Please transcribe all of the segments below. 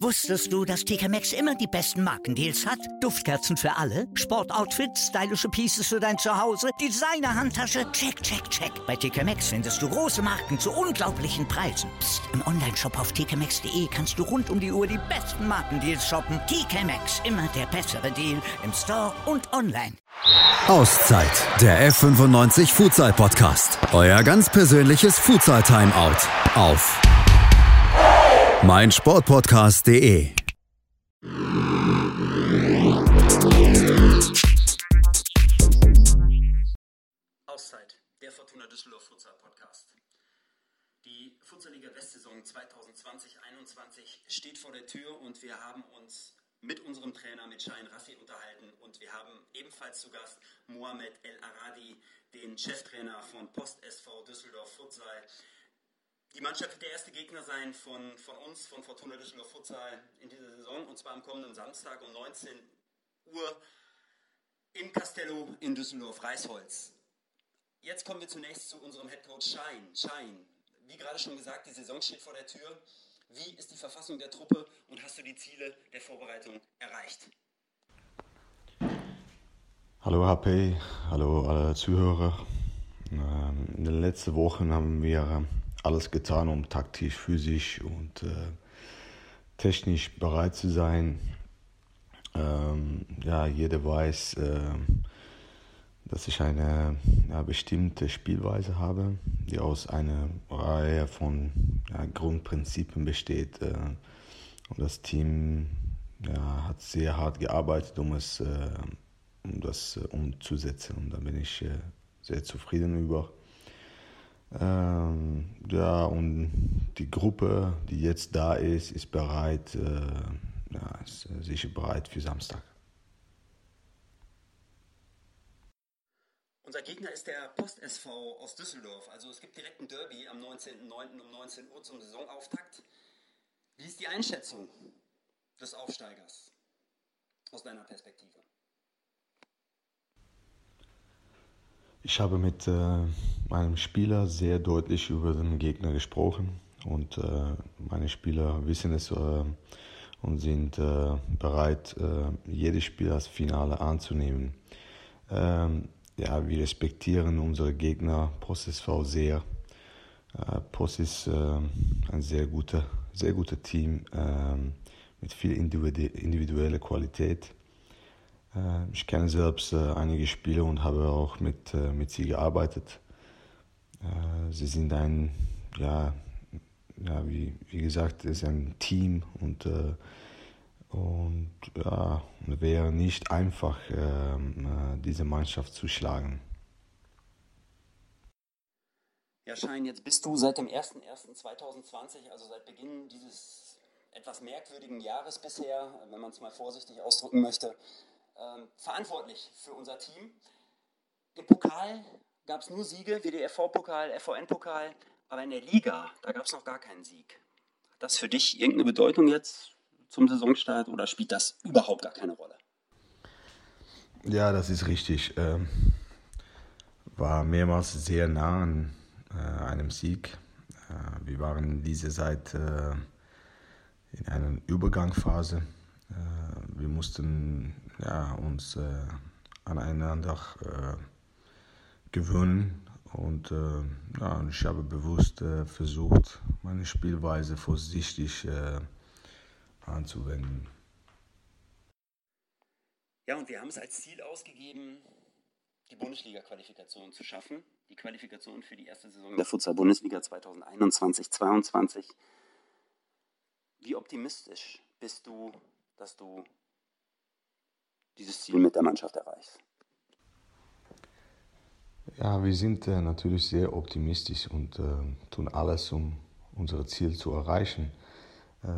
Wusstest du, dass TK Maxx immer die besten Markendeals hat? Duftkerzen für alle, Sportoutfits, stylische Pieces für dein Zuhause, Designer-Handtasche, check, check, check. Bei TK Maxx findest du große Marken zu unglaublichen Preisen. Psst. im Onlineshop auf tkmaxx.de kannst du rund um die Uhr die besten Markendeals shoppen. TK Maxx, immer der bessere Deal im Store und online. Auszeit, der F95 Futsal Podcast. Euer ganz persönliches Futsal Timeout auf mein Sportpodcast.de. Auszeit, der Fortuna Düsseldorf Futsal Podcast. Die Futsalliga Westsaison 2020-21 steht vor der Tür und wir haben uns mit unserem Trainer, mit Schein Rassi unterhalten und wir haben ebenfalls zu Gast Mohamed El Aradi, den Cheftrainer von Post SV Düsseldorf Futsal. Die Mannschaft wird der erste Gegner sein von, von uns, von Fortuna Düsseldorf Futsal in dieser Saison und zwar am kommenden Samstag um 19 Uhr im Castello in Düsseldorf-Reisholz. Jetzt kommen wir zunächst zu unserem Headcoach Schein. Schein, wie gerade schon gesagt, die Saison steht vor der Tür. Wie ist die Verfassung der Truppe und hast du die Ziele der Vorbereitung erreicht? Hallo HP, hallo alle Zuhörer. Ähm, in den letzten Wochen haben wir alles getan, um taktisch, physisch und äh, technisch bereit zu sein. Ähm, ja, jeder weiß, äh, dass ich eine ja, bestimmte Spielweise habe, die aus einer Reihe von ja, Grundprinzipien besteht. Äh, und das Team ja, hat sehr hart gearbeitet, um, es, äh, um das äh, umzusetzen. Und da bin ich äh, sehr zufrieden über. Ähm, ja, und die Gruppe, die jetzt da ist, ist bereit, äh, ja, ist äh, sicher bereit für Samstag. Unser Gegner ist der Post SV aus Düsseldorf. Also es gibt direkt ein Derby am 19.09. um 19 Uhr zum Saisonauftakt. Wie ist die Einschätzung des Aufsteigers aus deiner Perspektive? Ich habe mit äh, meinem Spieler sehr deutlich über den Gegner gesprochen und äh, meine Spieler wissen es äh, und sind äh, bereit, äh, jedes Spiel als Finale anzunehmen. Ähm, ja, wir respektieren unsere Gegner Post SV sehr. Äh, Post ist ein sehr guter, sehr guter Team ähm, mit viel individueller Qualität. Äh, ich kenne selbst äh, einige Spieler und habe auch mit, äh, mit sie gearbeitet. Sie sind ein, ja, ja wie, wie gesagt, es ist ein Team und, und ja, wäre nicht einfach, diese Mannschaft zu schlagen. Ja, Schein, jetzt bist du seit dem 01.01.2020, also seit Beginn dieses etwas merkwürdigen Jahres bisher, wenn man es mal vorsichtig ausdrücken möchte, ähm, verantwortlich für unser Team. Im Pokal gab es nur Siege, WDFV-Pokal, FVN-Pokal, aber in der Liga, da gab es noch gar keinen Sieg. Hat das für dich irgendeine Bedeutung jetzt zum Saisonstart oder spielt das überhaupt gar keine Rolle? Ja, das ist richtig. Ähm, war mehrmals sehr nah an äh, einem Sieg. Äh, wir waren diese Zeit äh, in einer Übergangsphase. Äh, wir mussten ja, uns äh, aneinander äh, gewöhnen. Und äh, ja, ich habe bewusst äh, versucht, meine Spielweise vorsichtig äh, anzuwenden. Ja, und wir haben es als Ziel ausgegeben, die Bundesliga-Qualifikation zu schaffen. Die Qualifikation für die erste Saison der Futsal-Bundesliga 2021-22. Wie optimistisch bist du, dass du dieses Ziel mit der Mannschaft erreichst? Ja, wir sind äh, natürlich sehr optimistisch und äh, tun alles, um unser Ziel zu erreichen. Äh,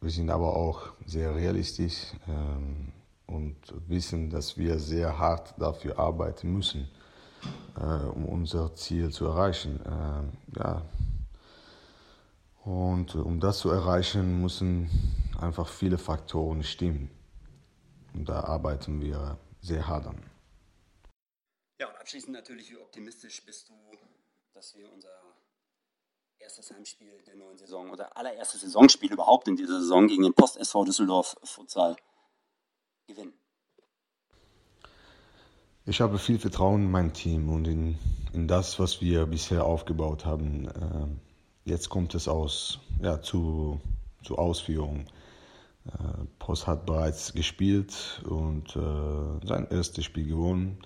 wir sind aber auch sehr realistisch ähm, und wissen, dass wir sehr hart dafür arbeiten müssen, äh, um unser Ziel zu erreichen. Äh, ja. Und um das zu erreichen, müssen einfach viele Faktoren stimmen. Und da arbeiten wir sehr hart an. Ja, und abschließend natürlich, wie optimistisch bist du, dass wir unser erstes Heimspiel der neuen Saison oder allererste Saisonspiel überhaupt in dieser Saison gegen den Post SV Düsseldorf Futsal gewinnen? Ich habe viel Vertrauen in mein Team und in, in das, was wir bisher aufgebaut haben. Ähm, jetzt kommt es aus, ja, zu, zu Ausführung. Äh, Post hat bereits gespielt und äh, sein erstes Spiel gewonnen.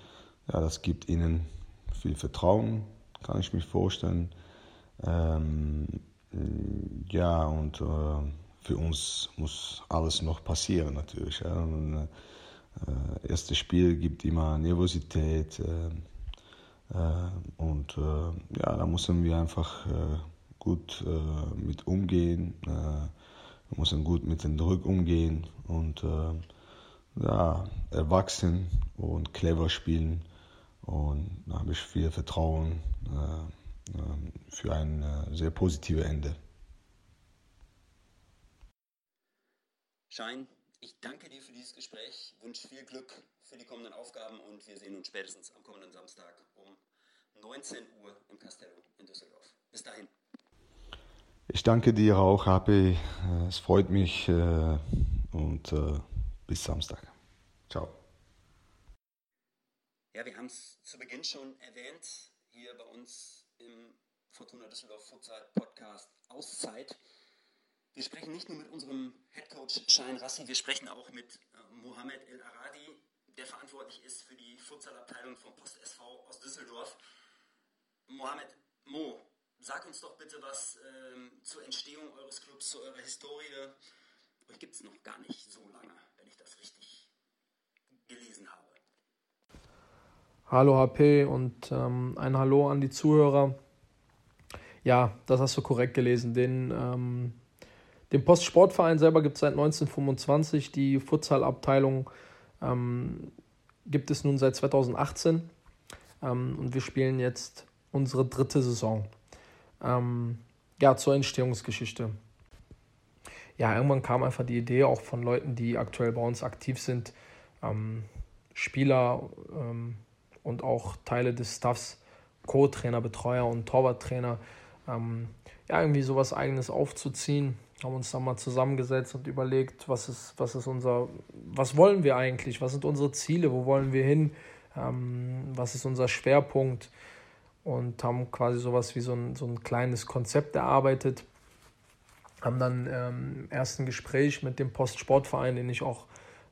Ja, das gibt ihnen viel Vertrauen, kann ich mir vorstellen. Ähm, ja, und äh, für uns muss alles noch passieren natürlich. Ja. Und, erstes Spiel gibt immer Nervosität und ja, da müssen wir einfach gut mit umgehen. Wir müssen gut mit dem Druck umgehen und ja, erwachsen und clever spielen. Und da habe ich viel Vertrauen für ein sehr positives Ende. Schein, ich danke dir für dieses Gespräch, wünsche viel Glück für die kommenden Aufgaben und wir sehen uns spätestens am kommenden Samstag um 19 Uhr im Castello in Düsseldorf. Bis dahin. Ich danke dir auch, HP. Es freut mich äh, und äh, bis Samstag. Ciao. Ja, wir haben es zu Beginn schon erwähnt, hier bei uns im Fortuna Düsseldorf Futsal Podcast Auszeit. Wir sprechen nicht nur mit unserem Headcoach Schein Rassi, wir sprechen auch mit äh, Mohamed El Aradi, der verantwortlich ist für die Futsalabteilung vom Post SV aus Düsseldorf. Mohamed, Mo, sag uns doch bitte was ähm, zur Entstehung eures Clubs, zu eurer Historie. Euch gibt es noch gar nicht so lange, wenn ich das richtig gelesen habe. Hallo HP und ähm, ein Hallo an die Zuhörer. Ja, das hast du korrekt gelesen. Den ähm, den Postsportverein selber gibt es seit 1925. Die Futsalabteilung ähm, gibt es nun seit 2018. Ähm, und wir spielen jetzt unsere dritte Saison. Ähm, ja, zur Entstehungsgeschichte. Ja, irgendwann kam einfach die Idee auch von Leuten, die aktuell bei uns aktiv sind, ähm, Spieler ähm, und auch Teile des Staffs, Co-Trainer, Betreuer und Torwarttrainer, ähm, ja, irgendwie sowas Eigenes aufzuziehen. Haben uns dann mal zusammengesetzt und überlegt, was ist, was ist unser, was wollen wir eigentlich, was sind unsere Ziele, wo wollen wir hin, ähm, was ist unser Schwerpunkt und haben quasi sowas wie so ein, so ein kleines Konzept erarbeitet. Haben dann ähm, im ersten Gespräch mit dem Postsportverein, den ich auch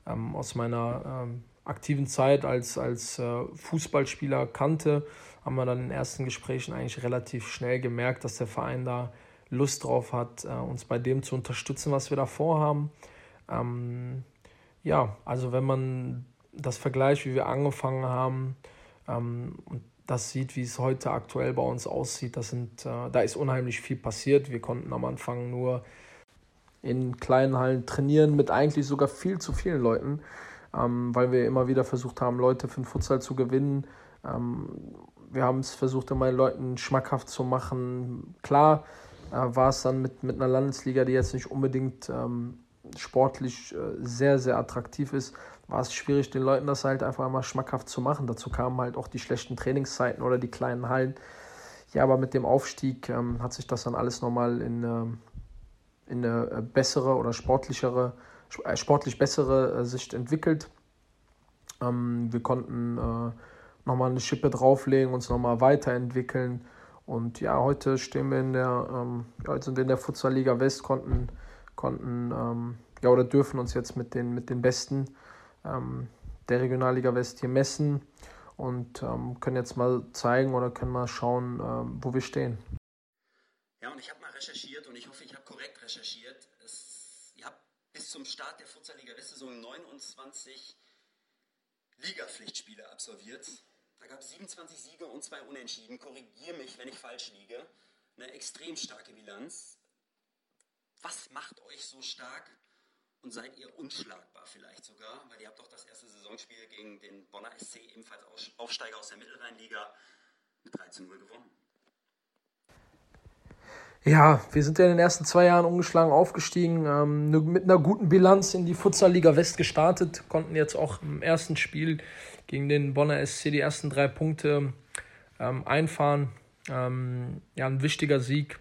ähm, aus meiner ähm, aktiven Zeit als, als äh, Fußballspieler kannte, haben wir dann in den ersten Gesprächen eigentlich relativ schnell gemerkt, dass der Verein da Lust drauf hat, äh, uns bei dem zu unterstützen, was wir da vorhaben. Ähm, ja, also wenn man das vergleicht, wie wir angefangen haben ähm, und das sieht, wie es heute aktuell bei uns aussieht, das sind, äh, da ist unheimlich viel passiert. Wir konnten am Anfang nur in kleinen Hallen trainieren mit eigentlich sogar viel zu vielen Leuten, ähm, weil wir immer wieder versucht haben, Leute für den Futsal zu gewinnen. Ähm, wir haben es versucht, immer Leuten schmackhaft zu machen. Klar, äh, war es dann mit, mit einer Landesliga, die jetzt nicht unbedingt ähm, sportlich äh, sehr, sehr attraktiv ist, war es schwierig, den Leuten das halt einfach mal schmackhaft zu machen. Dazu kamen halt auch die schlechten Trainingszeiten oder die kleinen Hallen. Ja, aber mit dem Aufstieg ähm, hat sich das dann alles nochmal in, äh, in eine äh, bessere oder sportlichere, äh, sportlich bessere äh, Sicht entwickelt. Ähm, wir konnten äh, nochmal eine Schippe drauflegen, uns nochmal weiterentwickeln und ja, heute stehen wir in der, ähm, ja, sind wir in der Futsal-Liga West, konnten, konnten ähm, ja, oder dürfen uns jetzt mit den, mit den Besten ähm, der Regionalliga West hier messen und ähm, können jetzt mal zeigen oder können mal schauen, ähm, wo wir stehen. Ja, und ich habe mal recherchiert und ich hoffe, ich habe korrekt recherchiert. Es, ihr habt bis zum Start der Futsal-Liga West-Saison 29 Ligapflichtspiele absolviert. Da gab es 27 Siege und zwei Unentschieden. Korrigiere mich, wenn ich falsch liege. Eine extrem starke Bilanz. Was macht euch so stark und seid ihr unschlagbar vielleicht sogar? Weil ihr habt doch das erste Saisonspiel gegen den Bonner SC, ebenfalls Aufsteiger aus der Mittelrheinliga, mit 13 0 gewonnen. Ja, wir sind ja in den ersten zwei Jahren ungeschlagen aufgestiegen, ähm, mit einer guten Bilanz in die Futsal-Liga West gestartet, konnten jetzt auch im ersten Spiel gegen den Bonner SC die ersten drei Punkte ähm, einfahren. Ähm, ja, ein wichtiger Sieg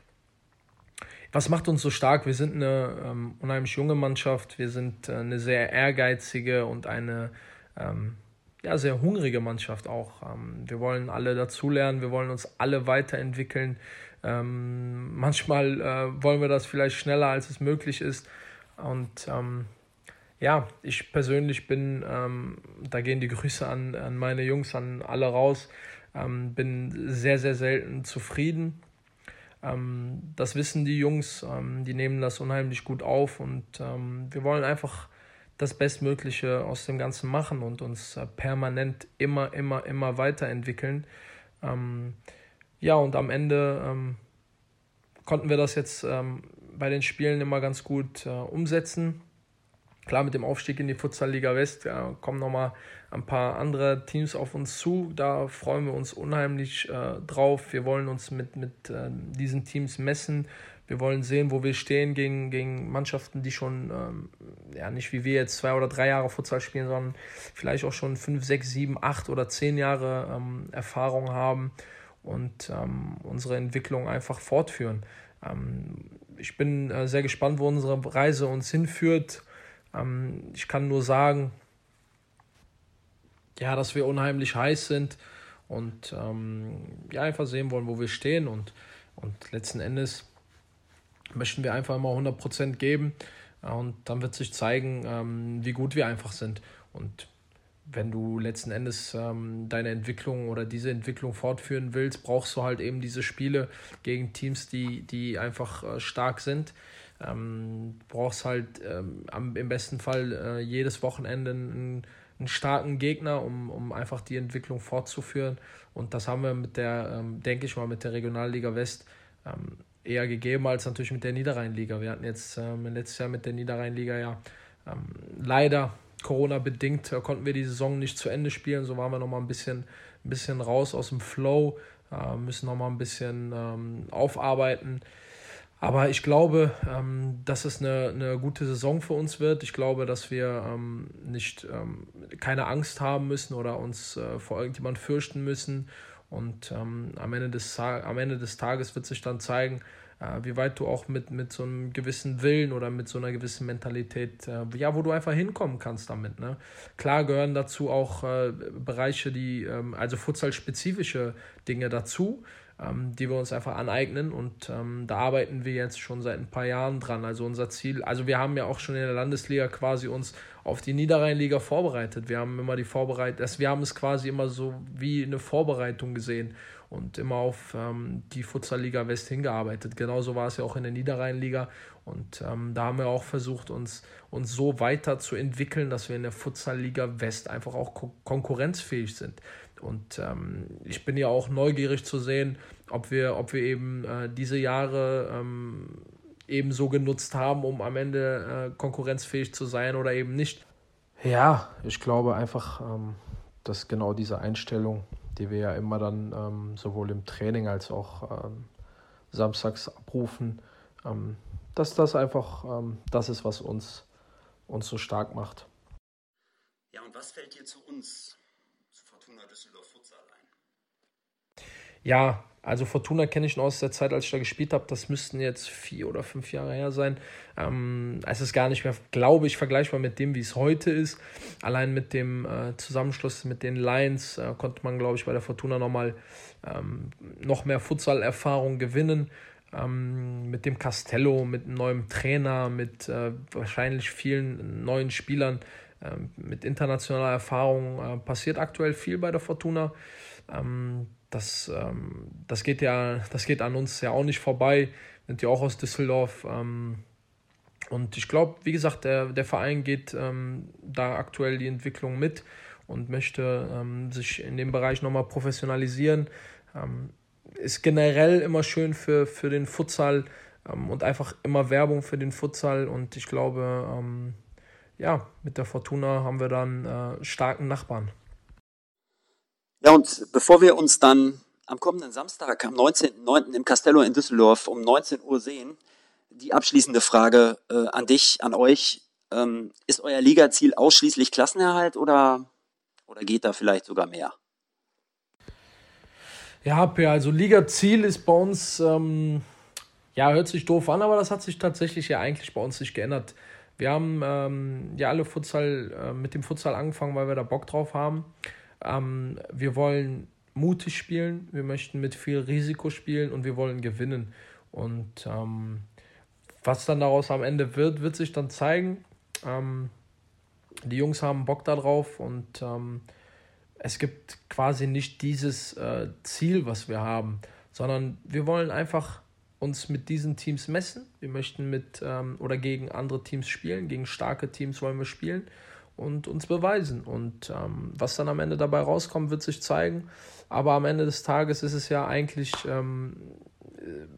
was macht uns so stark? Wir sind eine ähm, unheimlich junge Mannschaft, wir sind äh, eine sehr ehrgeizige und eine ähm, ja, sehr hungrige Mannschaft auch. Ähm, wir wollen alle dazulernen, wir wollen uns alle weiterentwickeln. Ähm, manchmal äh, wollen wir das vielleicht schneller, als es möglich ist. Und ähm, ja, ich persönlich bin, ähm, da gehen die Grüße an, an meine Jungs, an alle raus, bin sehr, sehr selten zufrieden. Ähm, das wissen die Jungs, ähm, die nehmen das unheimlich gut auf und ähm, wir wollen einfach das Bestmögliche aus dem Ganzen machen und uns äh, permanent immer, immer, immer weiterentwickeln. Ähm, ja, und am Ende konnten wir das jetzt bei den Spielen immer ganz gut äh, umsetzen Klar, mit dem Aufstieg in die Futsal-Liga West ja, kommen nochmal ein paar andere Teams auf uns zu. Da freuen wir uns unheimlich äh, drauf. Wir wollen uns mit, mit äh, diesen Teams messen. Wir wollen sehen, wo wir stehen gegen, gegen Mannschaften, die schon, ähm, ja, nicht wie wir jetzt zwei oder drei Jahre Futsal spielen, sondern vielleicht auch schon fünf, sechs, sieben, acht oder zehn Jahre ähm, Erfahrung haben und ähm, unsere Entwicklung einfach fortführen. Ähm, ich bin äh, sehr gespannt, wo unsere Reise uns hinführt. Ähm, ich kann nur sagen, ja, dass wir unheimlich heiß sind und ähm, ja, einfach sehen wollen, wo wir stehen und, und letzten Endes möchten wir einfach immer 100% geben und dann wird sich zeigen, ähm, wie gut wir einfach sind und wenn du letzten Endes ähm, deine Entwicklung oder diese Entwicklung fortführen willst, brauchst du halt eben diese Spiele gegen Teams, die, die einfach äh, stark sind. Ähm, brauchst halt ähm, am, im besten Fall äh, jedes Wochenende einen, einen, starken Gegner, um, um einfach die Entwicklung fortzuführen. Und das haben wir mit der, ähm, denke ich mal, mit der Regionalliga West ähm, eher gegeben als natürlich mit der Niederrheinliga. Wir hatten jetzt ähm, letztes Jahr mit der Niederrheinliga ja ähm, leider Corona-bedingt äh, konnten wir die Saison nicht zu Ende spielen. So waren wir nochmal ein bisschen, ein bisschen raus aus dem Flow, äh, müssen nochmal ein bisschen ähm, aufarbeiten. Aber ich glaube, ähm, dass es eine, eine gute Saison für uns wird. Ich glaube, dass wir ähm, nicht ähm, keine Angst haben müssen oder uns äh, vor irgendjemand fürchten müssen. Und am, Ende des, am Ende des Tages wird sich dann zeigen, äh, wie weit du auch mit, mit so einem gewissen Willen oder mit so einer gewissen Mentalität, äh, ja, wo du einfach hinkommen kannst damit. Ne? Klar gehören dazu auch äh, Bereiche, die, ähm, also Futsal-spezifische Dinge dazu ähm, die wir uns einfach aneignen. Und ähm, da arbeiten wir jetzt schon seit ein paar Jahren dran. Also unser Ziel, also wir haben ja auch schon in der Landesliga quasi uns auf die Niederrheinliga vorbereitet. Wir haben immer die Vorbereitung, also wir haben es quasi immer so wie eine Vorbereitung gesehen und immer auf ähm, die Futsalliga West hingearbeitet. Genauso war es ja auch in der Niederrheinliga. Und ähm, da haben wir auch versucht, uns, uns so weiter zu entwickeln, dass wir in der Futsalliga West einfach auch ko konkurrenzfähig sind. Und ähm, ich bin ja auch neugierig zu sehen, ob wir, ob wir eben äh, diese Jahre ähm, eben so genutzt haben, um am Ende äh, konkurrenzfähig zu sein oder eben nicht. Ja, ich glaube einfach, ähm, dass genau diese Einstellung, die wir ja immer dann ähm, sowohl im Training als auch ähm, samstags abrufen, ähm, dass das einfach ähm, das ist, was uns, uns so stark macht. Ja, und was fällt dir zu uns Fortuna Düsseldorf Futsal ein? Ja, also Fortuna kenne ich noch aus der Zeit, als ich da gespielt habe. Das müssten jetzt vier oder fünf Jahre her sein. Ähm, es ist gar nicht mehr, glaube ich, vergleichbar mit dem, wie es heute ist. Allein mit dem äh, Zusammenschluss mit den Lions äh, konnte man, glaube ich, bei der Fortuna nochmal ähm, noch mehr Futsal-Erfahrung gewinnen. Ähm, mit dem Castello, mit einem neuen Trainer, mit äh, wahrscheinlich vielen neuen Spielern ähm, mit internationaler Erfahrung äh, passiert aktuell viel bei der Fortuna. Ähm, das, ähm, das, geht ja, das geht an uns ja auch nicht vorbei. Wir sind ja auch aus Düsseldorf. und ich glaube, wie gesagt, der, der Verein geht da aktuell die Entwicklung mit und möchte sich in dem Bereich nochmal professionalisieren. ist generell immer schön für, für den Futsal und einfach immer Werbung für den Futsal. Und ich glaube, ja, mit der Fortuna haben wir dann äh, starken Nachbarn. Ja, und bevor wir uns dann am kommenden Samstag, am 19.09. im Castello in Düsseldorf um 19 Uhr sehen, die abschließende Frage äh, an dich, an euch. Ähm, ist euer Ligaziel ausschließlich Klassenerhalt oder, oder geht da vielleicht sogar mehr? Ja, also Ligaziel ist bei uns ähm, Ja, hört sich doof an, aber das hat sich tatsächlich ja eigentlich bei uns nicht geändert. Wir haben ähm, ja alle Futsal, äh, mit dem Futsal angefangen, weil wir da Bock drauf haben. Ähm, wir wollen mutig spielen, wir möchten mit viel Risiko spielen und wir wollen gewinnen. Und ähm, was dann daraus am Ende wird, wird sich dann zeigen. Ähm, die Jungs haben Bock darauf und ähm, es gibt quasi nicht dieses äh, Ziel, was wir haben, sondern wir wollen einfach uns mit diesen Teams messen. Wir möchten mit ähm, oder gegen andere Teams spielen, gegen starke Teams wollen wir spielen und uns beweisen. Und ähm, was dann am Ende dabei rauskommt, wird sich zeigen. Aber am Ende des Tages ist es ja eigentlich, ähm,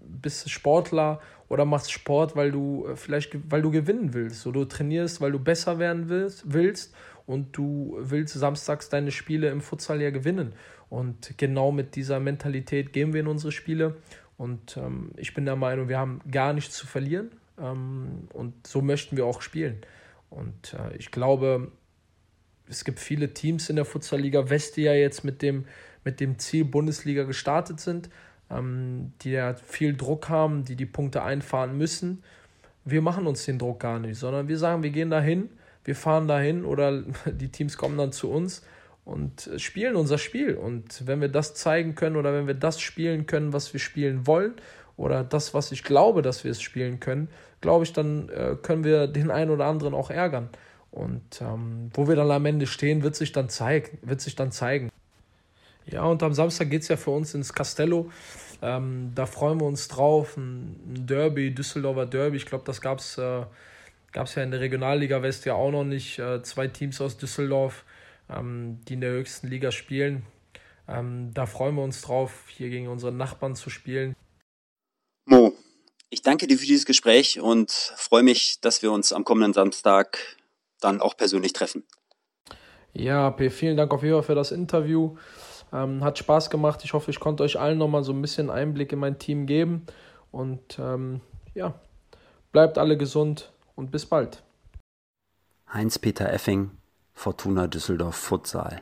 bist Sportler oder machst Sport, weil du äh, vielleicht weil du gewinnen willst. Oder du trainierst, weil du besser werden willst, willst und du willst samstags deine Spiele im Futsal ja gewinnen. Und genau mit dieser Mentalität gehen wir in unsere Spiele und ähm, ich bin der Meinung, wir haben gar nichts zu verlieren. Ähm, und so möchten wir auch spielen. Und äh, ich glaube, es gibt viele Teams in der Futsalliga West, die ja jetzt mit dem, mit dem Ziel Bundesliga gestartet sind, ähm, die ja viel Druck haben, die die Punkte einfahren müssen. Wir machen uns den Druck gar nicht, sondern wir sagen, wir gehen dahin, wir fahren dahin oder die Teams kommen dann zu uns und spielen unser Spiel. Und wenn wir das zeigen können oder wenn wir das spielen können, was wir spielen wollen, oder das, was ich glaube, dass wir es spielen können, glaube ich, dann äh, können wir den einen oder anderen auch ärgern. Und ähm, wo wir dann am Ende stehen, wird sich dann zeigen. Wird sich dann zeigen. Ja, und am Samstag geht es ja für uns ins Castello. Ähm, da freuen wir uns drauf. Ein, Derby, Düsseldorfer Derby. Ich glaube, das gab es äh, ja in der Regionalliga West ja auch noch nicht. Äh, zwei Teams aus Düsseldorf ähm, die in der höchsten Liga spielen. Ähm, da freuen wir uns drauf, hier gegen unsere Nachbarn zu spielen. Mo, ich danke dir für dieses Gespräch und freue mich, dass wir uns am kommenden Samstag dann auch persönlich treffen. Ja, P, vielen Dank auf jeden Fall für das Interview. Ähm, hat Spaß gemacht. Ich hoffe, ich konnte euch allen nochmal so ein bisschen Einblick in mein Team geben. Und ähm, ja, bleibt alle gesund und bis bald. Heinz-Peter Effing, Fortuna Düsseldorf Futsal.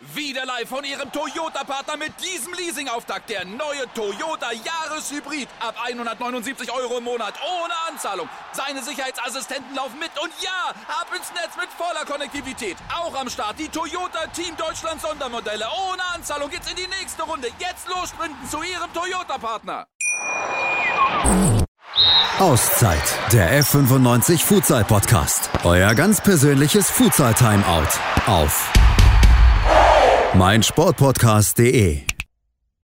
Wieder live von ihrem Toyota-Partner mit diesem Leasing-Auftakt. Der neue Toyota Jahreshybrid. Ab 179 Euro im Monat. Ohne Anzahlung. Seine Sicherheitsassistenten laufen mit. Und ja, ab ins Netz mit voller Konnektivität. Auch am Start die Toyota Team Deutschland Sondermodelle. Ohne Anzahlung geht's in die nächste Runde. Jetzt los sprinten zu ihrem Toyota-Partner. Auszeit. Der F95 Futsal Podcast. Euer ganz persönliches Futsal Timeout. Auf meinsportpodcast.de